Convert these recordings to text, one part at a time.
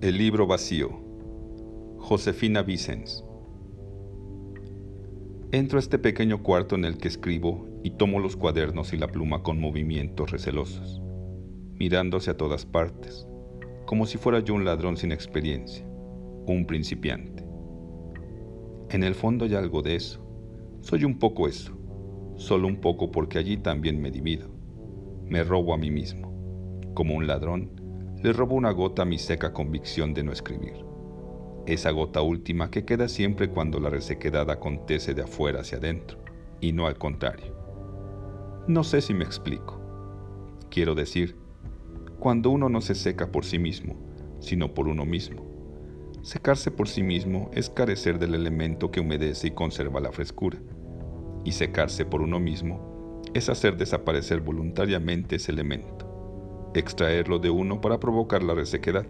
El libro vacío. Josefina Vicens. Entro a este pequeño cuarto en el que escribo y tomo los cuadernos y la pluma con movimientos recelosos, mirándose a todas partes, como si fuera yo un ladrón sin experiencia, un principiante. En el fondo hay algo de eso. Soy un poco eso, solo un poco porque allí también me divido. Me robo a mí mismo. Como un ladrón, le robo una gota a mi seca convicción de no escribir. Esa gota última que queda siempre cuando la resequedad acontece de afuera hacia adentro, y no al contrario. No sé si me explico. Quiero decir, cuando uno no se seca por sí mismo, sino por uno mismo. Secarse por sí mismo es carecer del elemento que humedece y conserva la frescura. Y secarse por uno mismo es hacer desaparecer voluntariamente ese elemento extraerlo de uno para provocar la resequedad.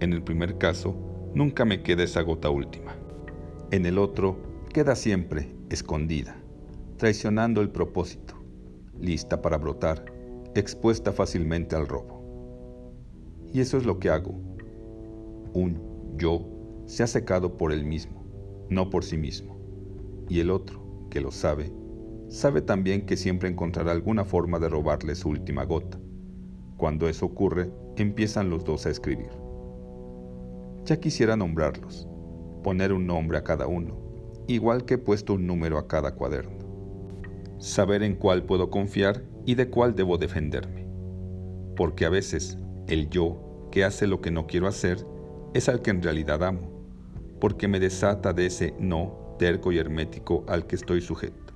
En el primer caso, nunca me queda esa gota última. En el otro, queda siempre escondida, traicionando el propósito, lista para brotar, expuesta fácilmente al robo. Y eso es lo que hago. Un yo se ha secado por él mismo, no por sí mismo. Y el otro, que lo sabe, sabe también que siempre encontrará alguna forma de robarle su última gota cuando eso ocurre, empiezan los dos a escribir. Ya quisiera nombrarlos, poner un nombre a cada uno, igual que he puesto un número a cada cuaderno. Saber en cuál puedo confiar y de cuál debo defenderme. Porque a veces el yo que hace lo que no quiero hacer es al que en realidad amo, porque me desata de ese no terco y hermético al que estoy sujeto.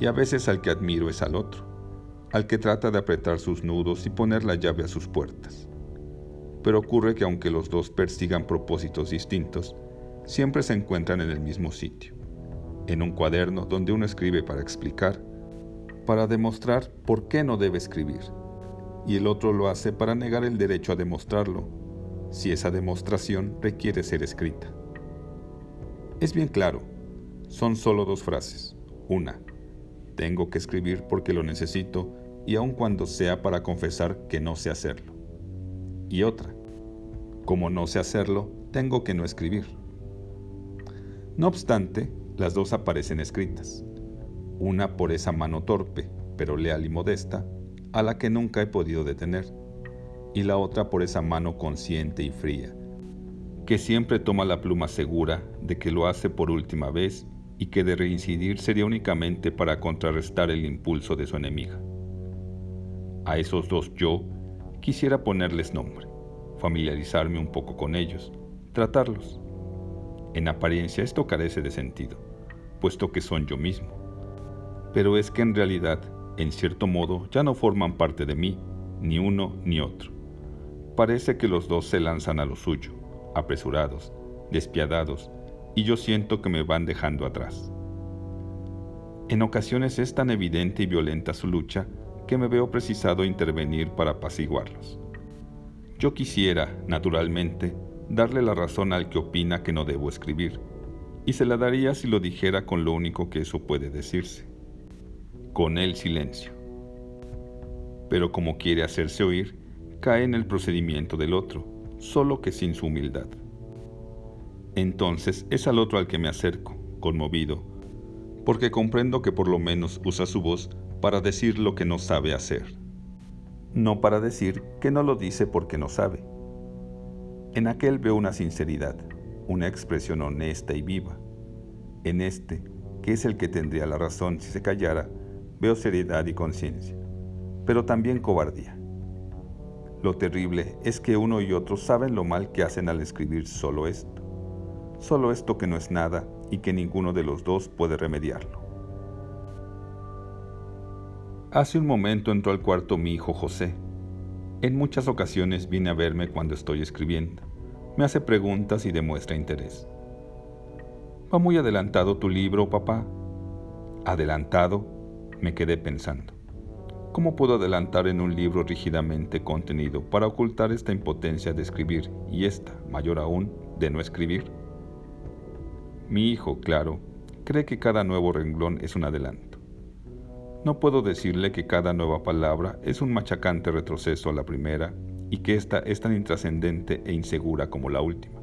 Y a veces al que admiro es al otro, al que trata de apretar sus nudos y poner la llave a sus puertas. Pero ocurre que aunque los dos persigan propósitos distintos, siempre se encuentran en el mismo sitio, en un cuaderno donde uno escribe para explicar, para demostrar por qué no debe escribir, y el otro lo hace para negar el derecho a demostrarlo, si esa demostración requiere ser escrita. Es bien claro, son solo dos frases. Una, tengo que escribir porque lo necesito y aun cuando sea para confesar que no sé hacerlo. Y otra, como no sé hacerlo, tengo que no escribir. No obstante, las dos aparecen escritas. Una por esa mano torpe, pero leal y modesta, a la que nunca he podido detener, y la otra por esa mano consciente y fría, que siempre toma la pluma segura de que lo hace por última vez y que de reincidir sería únicamente para contrarrestar el impulso de su enemiga. A esos dos yo quisiera ponerles nombre, familiarizarme un poco con ellos, tratarlos. En apariencia esto carece de sentido, puesto que son yo mismo. Pero es que en realidad, en cierto modo, ya no forman parte de mí, ni uno ni otro. Parece que los dos se lanzan a lo suyo, apresurados, despiadados, y yo siento que me van dejando atrás. En ocasiones es tan evidente y violenta su lucha que me veo precisado intervenir para apaciguarlos. Yo quisiera, naturalmente, darle la razón al que opina que no debo escribir, y se la daría si lo dijera con lo único que eso puede decirse, con el silencio. Pero como quiere hacerse oír, cae en el procedimiento del otro, solo que sin su humildad. Entonces es al otro al que me acerco, conmovido, porque comprendo que por lo menos usa su voz para decir lo que no sabe hacer, no para decir que no lo dice porque no sabe. En aquel veo una sinceridad, una expresión honesta y viva. En este, que es el que tendría la razón si se callara, veo seriedad y conciencia, pero también cobardía. Lo terrible es que uno y otro saben lo mal que hacen al escribir solo esto solo esto que no es nada y que ninguno de los dos puede remediarlo. Hace un momento entró al cuarto mi hijo José. En muchas ocasiones viene a verme cuando estoy escribiendo. Me hace preguntas y demuestra interés. ¿Va muy adelantado tu libro, papá? ¿Adelantado? Me quedé pensando. ¿Cómo puedo adelantar en un libro rígidamente contenido para ocultar esta impotencia de escribir y esta, mayor aún, de no escribir? Mi hijo, claro, cree que cada nuevo renglón es un adelanto. No puedo decirle que cada nueva palabra es un machacante retroceso a la primera y que ésta es tan intrascendente e insegura como la última,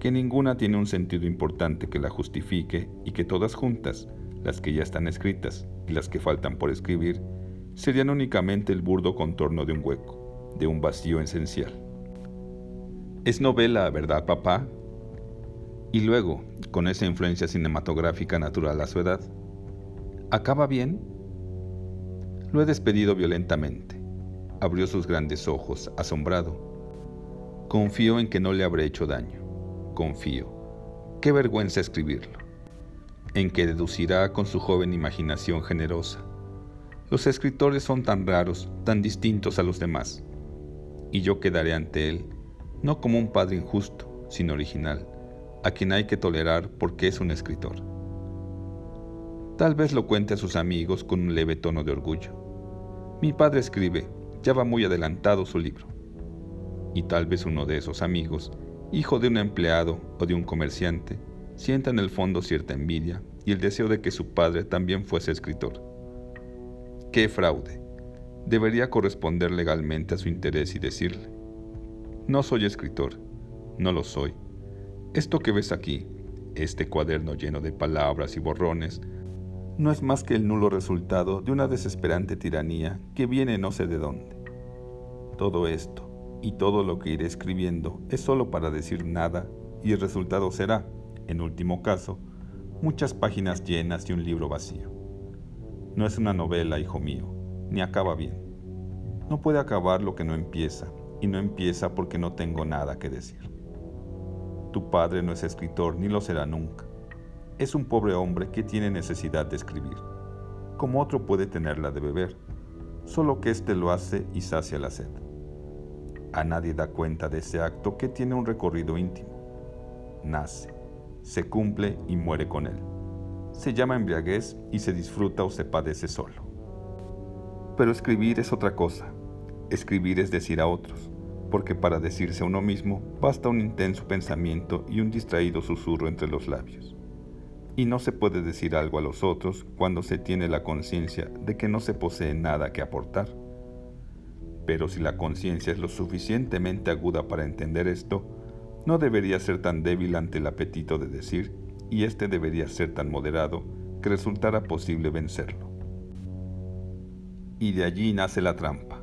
que ninguna tiene un sentido importante que la justifique y que todas juntas, las que ya están escritas y las que faltan por escribir, serían únicamente el burdo contorno de un hueco, de un vacío esencial. Es novela, ¿verdad, papá? Y luego, con esa influencia cinematográfica natural a su edad, ¿acaba bien? Lo he despedido violentamente. Abrió sus grandes ojos, asombrado. Confío en que no le habré hecho daño. Confío. Qué vergüenza escribirlo. En que deducirá con su joven imaginación generosa. Los escritores son tan raros, tan distintos a los demás. Y yo quedaré ante él, no como un padre injusto, sino original, a quien hay que tolerar porque es un escritor. Tal vez lo cuente a sus amigos con un leve tono de orgullo mi padre escribe, ya va muy adelantado su libro. Y tal vez uno de esos amigos, hijo de un empleado o de un comerciante, sienta en el fondo cierta envidia y el deseo de que su padre también fuese escritor. ¡Qué fraude! Debería corresponder legalmente a su interés y decirle, no soy escritor, no lo soy. Esto que ves aquí, este cuaderno lleno de palabras y borrones, no es más que el nulo resultado de una desesperante tiranía que viene no sé de dónde. Todo esto y todo lo que iré escribiendo es solo para decir nada y el resultado será, en último caso, muchas páginas llenas y un libro vacío. No es una novela, hijo mío, ni acaba bien. No puede acabar lo que no empieza, y no empieza porque no tengo nada que decir. Tu padre no es escritor ni lo será nunca es un pobre hombre que tiene necesidad de escribir, como otro puede tenerla de beber, solo que éste lo hace y sacia la sed. A nadie da cuenta de ese acto que tiene un recorrido íntimo. Nace, se cumple y muere con él. Se llama embriaguez y se disfruta o se padece solo. Pero escribir es otra cosa. Escribir es decir a otros, porque para decirse a uno mismo basta un intenso pensamiento y un distraído susurro entre los labios y no se puede decir algo a los otros cuando se tiene la conciencia de que no se posee nada que aportar. Pero si la conciencia es lo suficientemente aguda para entender esto, no debería ser tan débil ante el apetito de decir, y éste debería ser tan moderado que resultara posible vencerlo. Y de allí nace la trampa.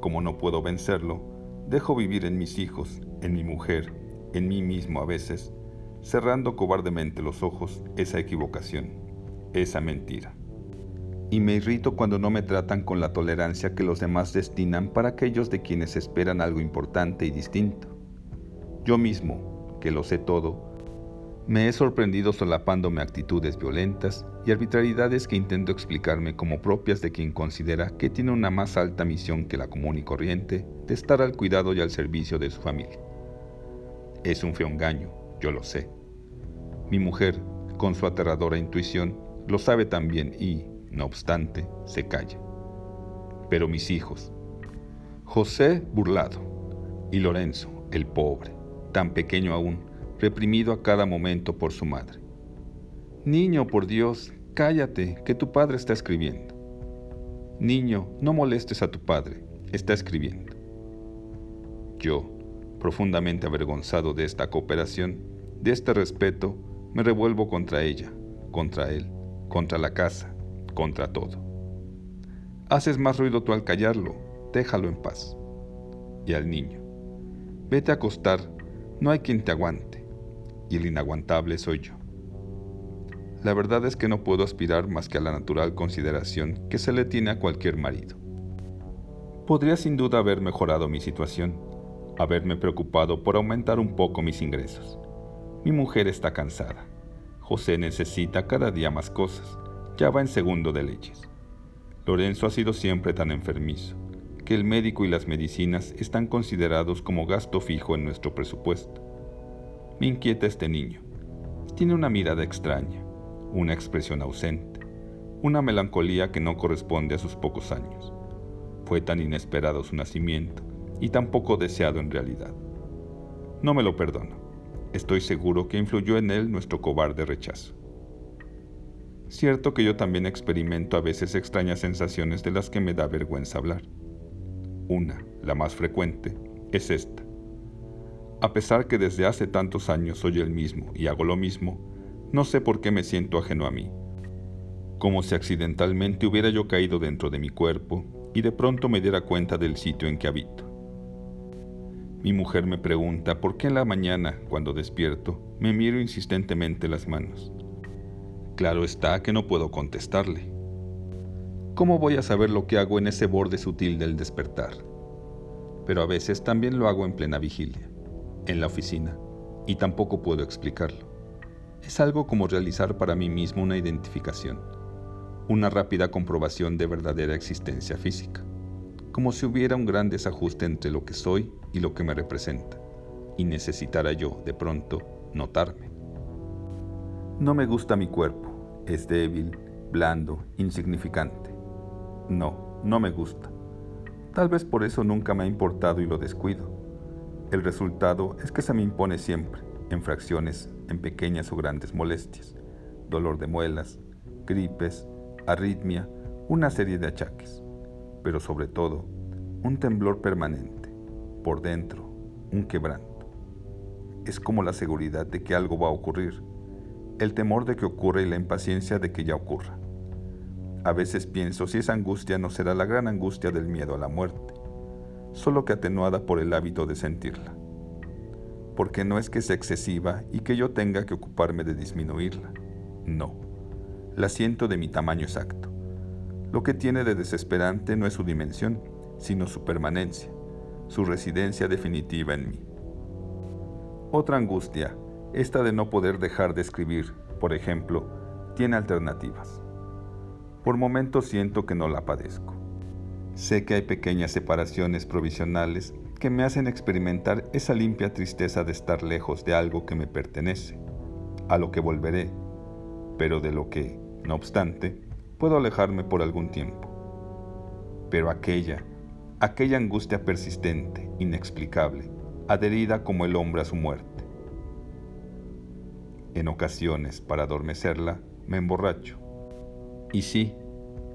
Como no puedo vencerlo, dejo vivir en mis hijos, en mi mujer, en mí mismo a veces, cerrando cobardemente los ojos esa equivocación, esa mentira. Y me irrito cuando no me tratan con la tolerancia que los demás destinan para aquellos de quienes esperan algo importante y distinto. Yo mismo, que lo sé todo, me he sorprendido solapándome actitudes violentas y arbitrariedades que intento explicarme como propias de quien considera que tiene una más alta misión que la común y corriente de estar al cuidado y al servicio de su familia. Es un feo engaño, yo lo sé. Mi mujer, con su aterradora intuición, lo sabe también y, no obstante, se calla. Pero mis hijos, José burlado y Lorenzo, el pobre, tan pequeño aún, reprimido a cada momento por su madre. Niño, por Dios, cállate, que tu padre está escribiendo. Niño, no molestes a tu padre, está escribiendo. Yo, profundamente avergonzado de esta cooperación, de este respeto, me revuelvo contra ella, contra él, contra la casa, contra todo. Haces más ruido tú al callarlo, déjalo en paz. Y al niño, vete a acostar, no hay quien te aguante, y el inaguantable soy yo. La verdad es que no puedo aspirar más que a la natural consideración que se le tiene a cualquier marido. Podría sin duda haber mejorado mi situación, haberme preocupado por aumentar un poco mis ingresos mi mujer está cansada. José necesita cada día más cosas. Ya va en segundo de leyes. Lorenzo ha sido siempre tan enfermizo que el médico y las medicinas están considerados como gasto fijo en nuestro presupuesto. Me inquieta este niño. Tiene una mirada extraña, una expresión ausente, una melancolía que no corresponde a sus pocos años. Fue tan inesperado su nacimiento y tan poco deseado en realidad. No me lo perdono. Estoy seguro que influyó en él nuestro cobarde rechazo. Cierto que yo también experimento a veces extrañas sensaciones de las que me da vergüenza hablar. Una, la más frecuente, es esta. A pesar que desde hace tantos años soy el mismo y hago lo mismo, no sé por qué me siento ajeno a mí. Como si accidentalmente hubiera yo caído dentro de mi cuerpo y de pronto me diera cuenta del sitio en que habito. Mi mujer me pregunta por qué en la mañana, cuando despierto, me miro insistentemente las manos. Claro está que no puedo contestarle. ¿Cómo voy a saber lo que hago en ese borde sutil del despertar? Pero a veces también lo hago en plena vigilia, en la oficina, y tampoco puedo explicarlo. Es algo como realizar para mí mismo una identificación, una rápida comprobación de verdadera existencia física, como si hubiera un gran desajuste entre lo que soy y lo que me representa, y necesitara yo, de pronto, notarme. No me gusta mi cuerpo, es débil, blando, insignificante. No, no me gusta. Tal vez por eso nunca me ha importado y lo descuido. El resultado es que se me impone siempre, en fracciones, en pequeñas o grandes molestias, dolor de muelas, gripes, arritmia, una serie de achaques, pero sobre todo, un temblor permanente, por dentro, un quebranto. Es como la seguridad de que algo va a ocurrir, el temor de que ocurra y la impaciencia de que ya ocurra. A veces pienso si esa angustia no será la gran angustia del miedo a la muerte, solo que atenuada por el hábito de sentirla. Porque no es que sea excesiva y que yo tenga que ocuparme de disminuirla. No, la siento de mi tamaño exacto. Lo que tiene de desesperante no es su dimensión, sino su permanencia, su residencia definitiva en mí. Otra angustia, esta de no poder dejar de escribir, por ejemplo, tiene alternativas. Por momentos siento que no la padezco. Sé que hay pequeñas separaciones provisionales que me hacen experimentar esa limpia tristeza de estar lejos de algo que me pertenece, a lo que volveré, pero de lo que, no obstante, puedo alejarme por algún tiempo. Pero aquella, aquella angustia persistente, inexplicable, adherida como el hombre a su muerte. En ocasiones, para adormecerla, me emborracho y sí,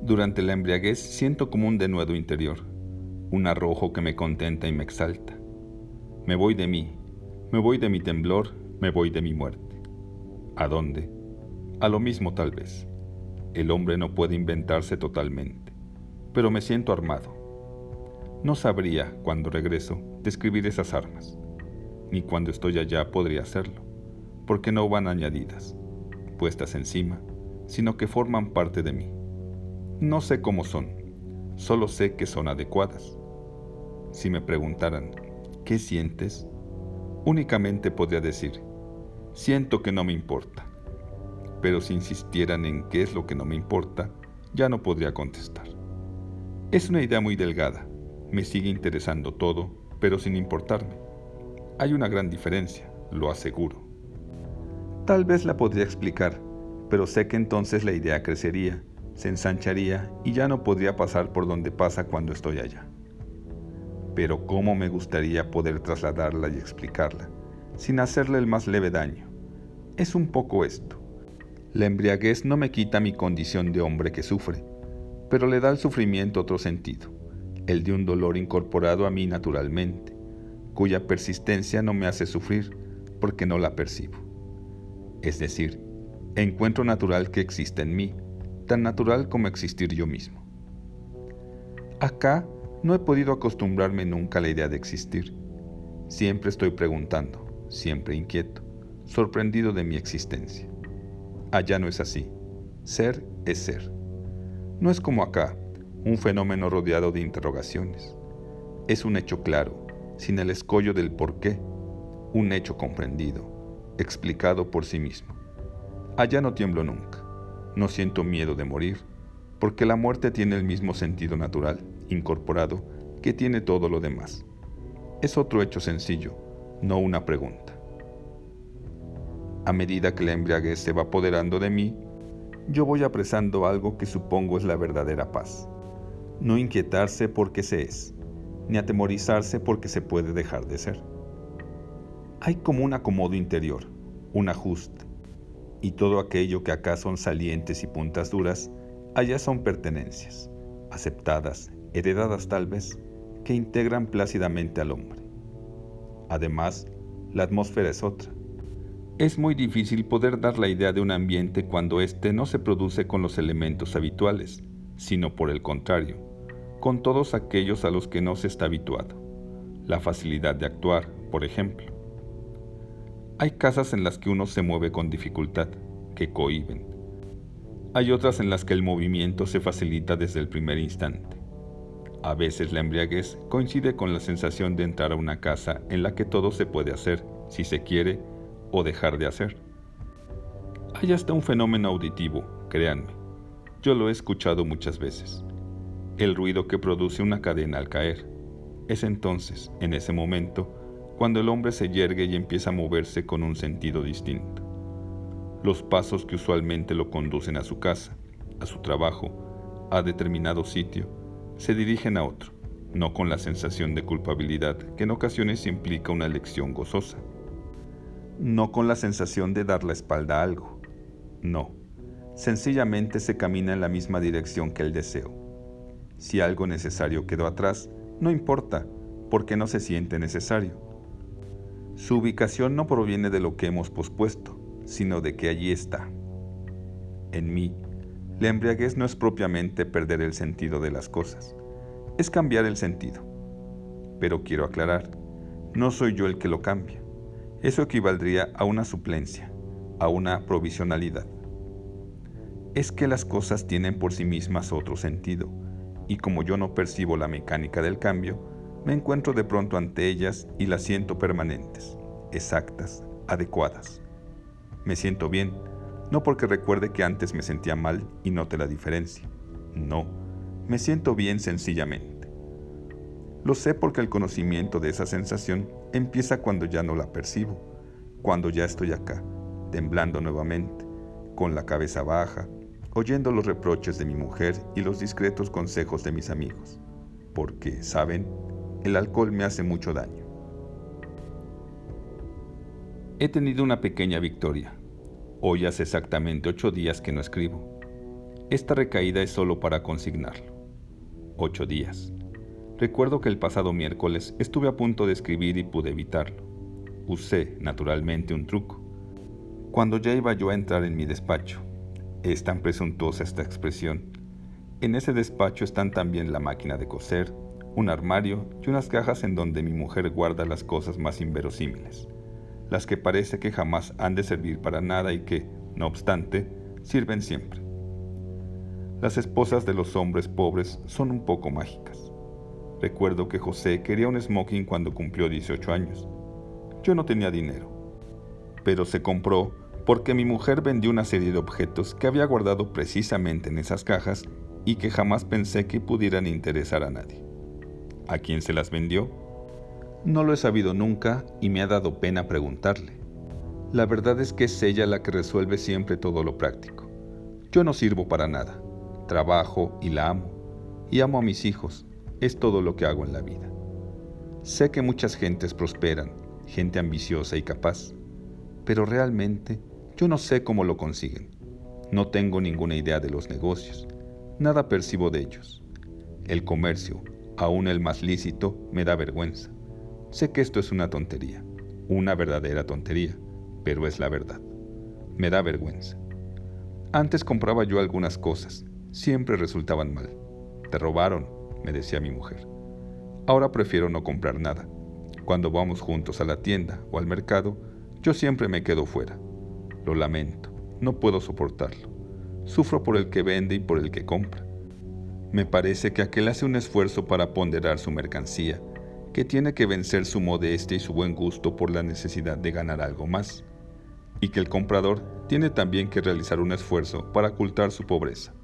durante la embriaguez siento como un denuedo interior, un arrojo que me contenta y me exalta. Me voy de mí, me voy de mi temblor, me voy de mi muerte. ¿A dónde? A lo mismo tal vez. El hombre no puede inventarse totalmente, pero me siento armado. No sabría, cuando regreso, describir esas armas, ni cuando estoy allá podría hacerlo, porque no van añadidas, puestas encima sino que forman parte de mí. No sé cómo son, solo sé que son adecuadas. Si me preguntaran, ¿qué sientes? Únicamente podría decir, siento que no me importa. Pero si insistieran en qué es lo que no me importa, ya no podría contestar. Es una idea muy delgada, me sigue interesando todo, pero sin importarme. Hay una gran diferencia, lo aseguro. Tal vez la podría explicar, pero sé que entonces la idea crecería, se ensancharía y ya no podría pasar por donde pasa cuando estoy allá. Pero cómo me gustaría poder trasladarla y explicarla, sin hacerle el más leve daño. Es un poco esto. La embriaguez no me quita mi condición de hombre que sufre, pero le da al sufrimiento otro sentido, el de un dolor incorporado a mí naturalmente, cuya persistencia no me hace sufrir porque no la percibo. Es decir, encuentro natural que existe en mí, tan natural como existir yo mismo. Acá no he podido acostumbrarme nunca a la idea de existir. Siempre estoy preguntando, siempre inquieto, sorprendido de mi existencia. Allá no es así. Ser es ser. No es como acá, un fenómeno rodeado de interrogaciones. Es un hecho claro, sin el escollo del por qué, un hecho comprendido, explicado por sí mismo. Allá no tiemblo nunca, no siento miedo de morir, porque la muerte tiene el mismo sentido natural, incorporado, que tiene todo lo demás. Es otro hecho sencillo, no una pregunta. A medida que la embriaguez se va apoderando de mí, yo voy apresando algo que supongo es la verdadera paz. No inquietarse porque se es, ni atemorizarse porque se puede dejar de ser. Hay como un acomodo interior, un ajuste, y todo aquello que acá son salientes y puntas duras, allá son pertenencias, aceptadas, heredadas tal vez, que integran plácidamente al hombre. Además, la atmósfera es otra. Es muy difícil poder dar la idea de un ambiente cuando éste no se produce con los elementos habituales, sino por el contrario, con todos aquellos a los que no se está habituado. La facilidad de actuar, por ejemplo. Hay casas en las que uno se mueve con dificultad, que cohiben. Hay otras en las que el movimiento se facilita desde el primer instante. A veces la embriaguez coincide con la sensación de entrar a una casa en la que todo se puede hacer, si se quiere, o dejar de hacer. Hay hasta un fenómeno auditivo, créanme. Yo lo he escuchado muchas veces. El ruido que produce una cadena al caer. Es entonces, en ese momento, cuando el hombre se yergue y empieza a moverse con un sentido distinto. Los pasos que usualmente lo conducen a su casa, a su trabajo, a determinado sitio, se dirigen a otro, no con la sensación de culpabilidad que en ocasiones implica una elección gozosa no con la sensación de dar la espalda a algo. No, sencillamente se camina en la misma dirección que el deseo. Si algo necesario quedó atrás, no importa, porque no se siente necesario. Su ubicación no proviene de lo que hemos pospuesto, sino de que allí está. En mí, la embriaguez no es propiamente perder el sentido de las cosas, es cambiar el sentido. Pero quiero aclarar, no soy yo el que lo cambia. Eso equivaldría a una suplencia, a una provisionalidad. Es que las cosas tienen por sí mismas otro sentido, y como yo no percibo la mecánica del cambio, me encuentro de pronto ante ellas y las siento permanentes, exactas, adecuadas. Me siento bien, no porque recuerde que antes me sentía mal y note la diferencia. No, me siento bien sencillamente. Lo sé porque el conocimiento de esa sensación empieza cuando ya no la percibo, cuando ya estoy acá, temblando nuevamente, con la cabeza baja, oyendo los reproches de mi mujer y los discretos consejos de mis amigos, porque, ¿saben? El alcohol me hace mucho daño. He tenido una pequeña victoria. Hoy hace exactamente ocho días que no escribo. Esta recaída es solo para consignarlo. Ocho días. Recuerdo que el pasado miércoles estuve a punto de escribir y pude evitarlo. Usé, naturalmente, un truco. Cuando ya iba yo a entrar en mi despacho, es tan presuntuosa esta expresión, en ese despacho están también la máquina de coser, un armario y unas cajas en donde mi mujer guarda las cosas más inverosímiles, las que parece que jamás han de servir para nada y que, no obstante, sirven siempre. Las esposas de los hombres pobres son un poco mágicas. Recuerdo que José quería un smoking cuando cumplió 18 años. Yo no tenía dinero, pero se compró porque mi mujer vendió una serie de objetos que había guardado precisamente en esas cajas y que jamás pensé que pudieran interesar a nadie. ¿A quién se las vendió? No lo he sabido nunca y me ha dado pena preguntarle. La verdad es que es ella la que resuelve siempre todo lo práctico. Yo no sirvo para nada. Trabajo y la amo. Y amo a mis hijos, es todo lo que hago en la vida. Sé que muchas gentes prosperan, gente ambiciosa y capaz, pero realmente yo no sé cómo lo consiguen. No tengo ninguna idea de los negocios, nada percibo de ellos. El comercio, aún el más lícito, me da vergüenza. Sé que esto es una tontería, una verdadera tontería, pero es la verdad. Me da vergüenza. Antes compraba yo algunas cosas, siempre resultaban mal. Te robaron, me decía mi mujer. Ahora prefiero no comprar nada. Cuando vamos juntos a la tienda o al mercado, yo siempre me quedo fuera. Lo lamento, no puedo soportarlo. Sufro por el que vende y por el que compra. Me parece que aquel hace un esfuerzo para ponderar su mercancía, que tiene que vencer su modestia y su buen gusto por la necesidad de ganar algo más, y que el comprador tiene también que realizar un esfuerzo para ocultar su pobreza.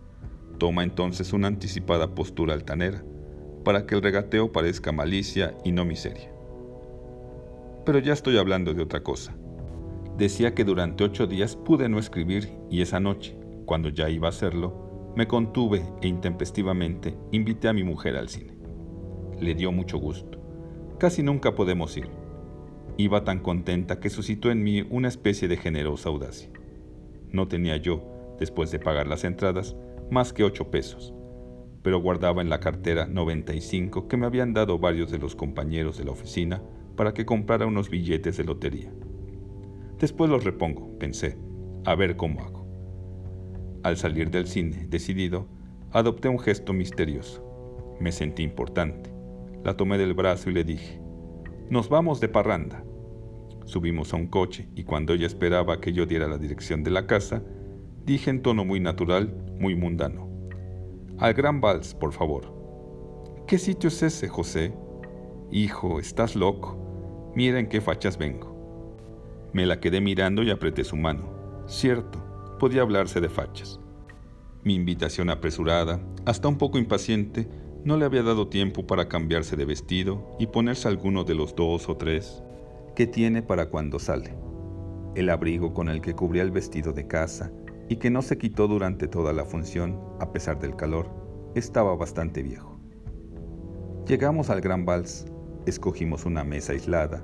Toma entonces una anticipada postura altanera, para que el regateo parezca malicia y no miseria. Pero ya estoy hablando de otra cosa. Decía que durante ocho días pude no escribir y esa noche, cuando ya iba a hacerlo, me contuve e intempestivamente invité a mi mujer al cine. Le dio mucho gusto. Casi nunca podemos ir. Iba tan contenta que suscitó en mí una especie de generosa audacia. No tenía yo, después de pagar las entradas, más que ocho pesos pero guardaba en la cartera 95 que me habían dado varios de los compañeros de la oficina para que comprara unos billetes de lotería. Después los repongo, pensé, a ver cómo hago. Al salir del cine, decidido, adopté un gesto misterioso. Me sentí importante. La tomé del brazo y le dije, nos vamos de parranda. Subimos a un coche y cuando ella esperaba que yo diera la dirección de la casa, dije en tono muy natural, muy mundano, al Gran Vals, por favor. ¿Qué sitio es ese, José? Hijo, estás loco. Mira en qué fachas vengo. Me la quedé mirando y apreté su mano. Cierto, podía hablarse de fachas. Mi invitación apresurada, hasta un poco impaciente, no le había dado tiempo para cambiarse de vestido y ponerse alguno de los dos o tres que tiene para cuando sale. El abrigo con el que cubría el vestido de casa y que no se quitó durante toda la función, a pesar del calor, estaba bastante viejo. Llegamos al Gran Vals, escogimos una mesa aislada,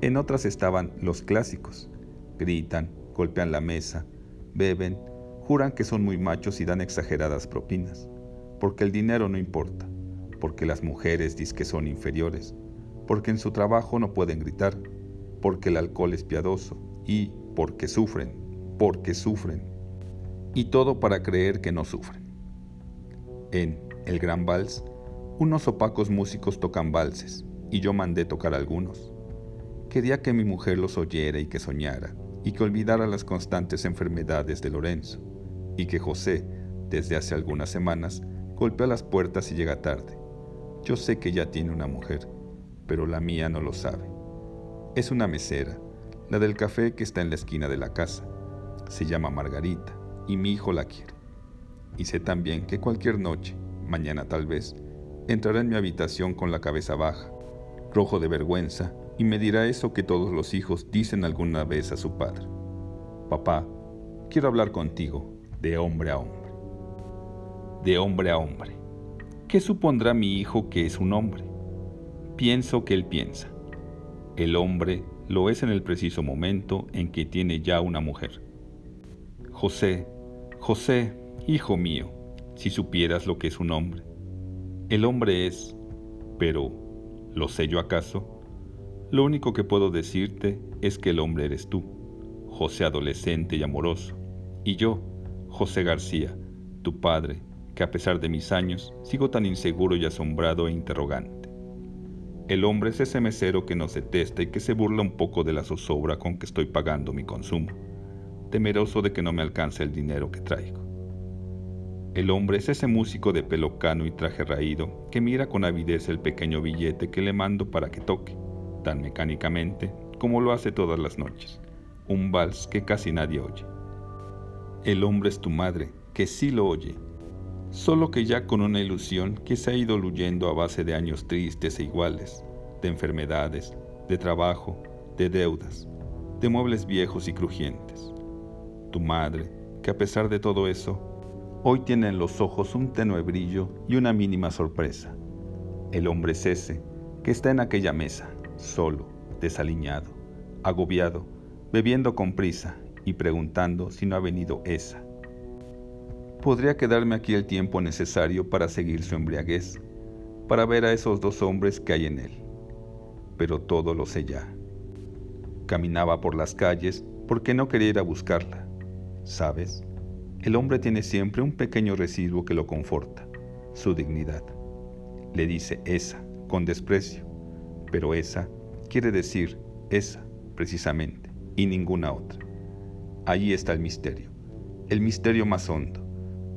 en otras estaban los clásicos. Gritan, golpean la mesa, beben, juran que son muy machos y dan exageradas propinas, porque el dinero no importa, porque las mujeres dicen que son inferiores, porque en su trabajo no pueden gritar, porque el alcohol es piadoso y porque sufren, porque sufren y todo para creer que no sufren. En El Gran Vals, unos opacos músicos tocan valses y yo mandé tocar algunos. Quería que mi mujer los oyera y que soñara y que olvidara las constantes enfermedades de Lorenzo y que José, desde hace algunas semanas, golpea las puertas y llega tarde. Yo sé que ya tiene una mujer, pero la mía no lo sabe. Es una mesera, la del café que está en la esquina de la casa. Se llama Margarita y mi hijo la quiere. Y sé también que cualquier noche, mañana tal vez, entrará en mi habitación con la cabeza baja, rojo de vergüenza, y me dirá eso que todos los hijos dicen alguna vez a su padre. Papá, quiero hablar contigo de hombre a hombre. De hombre a hombre. ¿Qué supondrá mi hijo que es un hombre? Pienso que él piensa. El hombre lo es en el preciso momento en que tiene ya una mujer. José José, hijo mío, si supieras lo que es un hombre. El hombre es, pero ¿lo sé yo acaso? Lo único que puedo decirte es que el hombre eres tú, José adolescente y amoroso, y yo, José García, tu padre, que a pesar de mis años sigo tan inseguro y asombrado e interrogante. El hombre es ese mesero que nos detesta y que se burla un poco de la zozobra con que estoy pagando mi consumo temeroso de que no me alcance el dinero que traigo. El hombre es ese músico de pelo cano y traje raído que mira con avidez el pequeño billete que le mando para que toque, tan mecánicamente como lo hace todas las noches, un vals que casi nadie oye. El hombre es tu madre, que sí lo oye, solo que ya con una ilusión que se ha ido luyendo a base de años tristes e iguales, de enfermedades, de trabajo, de deudas, de muebles viejos y crujientes madre, que a pesar de todo eso, hoy tiene en los ojos un tenue brillo y una mínima sorpresa. El hombre es ese, que está en aquella mesa, solo, desaliñado, agobiado, bebiendo con prisa y preguntando si no ha venido esa. Podría quedarme aquí el tiempo necesario para seguir su embriaguez, para ver a esos dos hombres que hay en él. Pero todo lo sé ya. Caminaba por las calles porque no quería ir a buscarla. ¿Sabes? El hombre tiene siempre un pequeño residuo que lo conforta, su dignidad. Le dice esa, con desprecio, pero esa quiere decir esa, precisamente, y ninguna otra. Allí está el misterio, el misterio más hondo.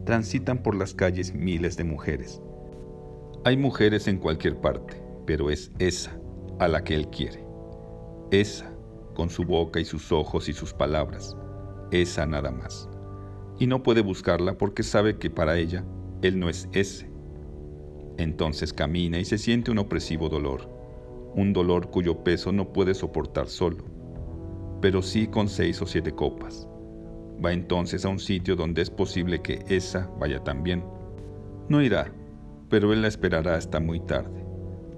Transitan por las calles miles de mujeres. Hay mujeres en cualquier parte, pero es esa a la que él quiere. Esa, con su boca y sus ojos y sus palabras, esa nada más. Y no puede buscarla porque sabe que para ella él no es ese. Entonces camina y se siente un opresivo dolor, un dolor cuyo peso no puede soportar solo, pero sí con seis o siete copas. Va entonces a un sitio donde es posible que esa vaya también. No irá, pero él la esperará hasta muy tarde,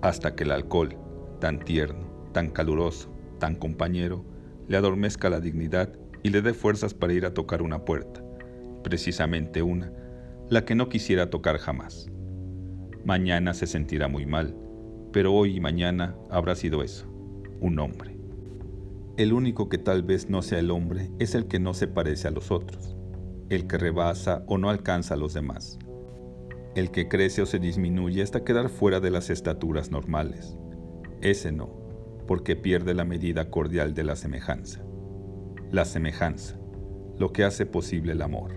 hasta que el alcohol, tan tierno, tan caluroso, tan compañero, le adormezca la dignidad y le dé fuerzas para ir a tocar una puerta, precisamente una, la que no quisiera tocar jamás, Mañana se sentirá muy mal, pero hoy y mañana habrá sido eso, un hombre. El único que tal vez no sea el hombre es el que no se parece a los otros, el que rebasa o no alcanza a los demás, el que crece o se disminuye hasta quedar fuera de las estaturas normales. Ese no, porque pierde la medida cordial de la semejanza la semejanza, lo que hace posible el amor.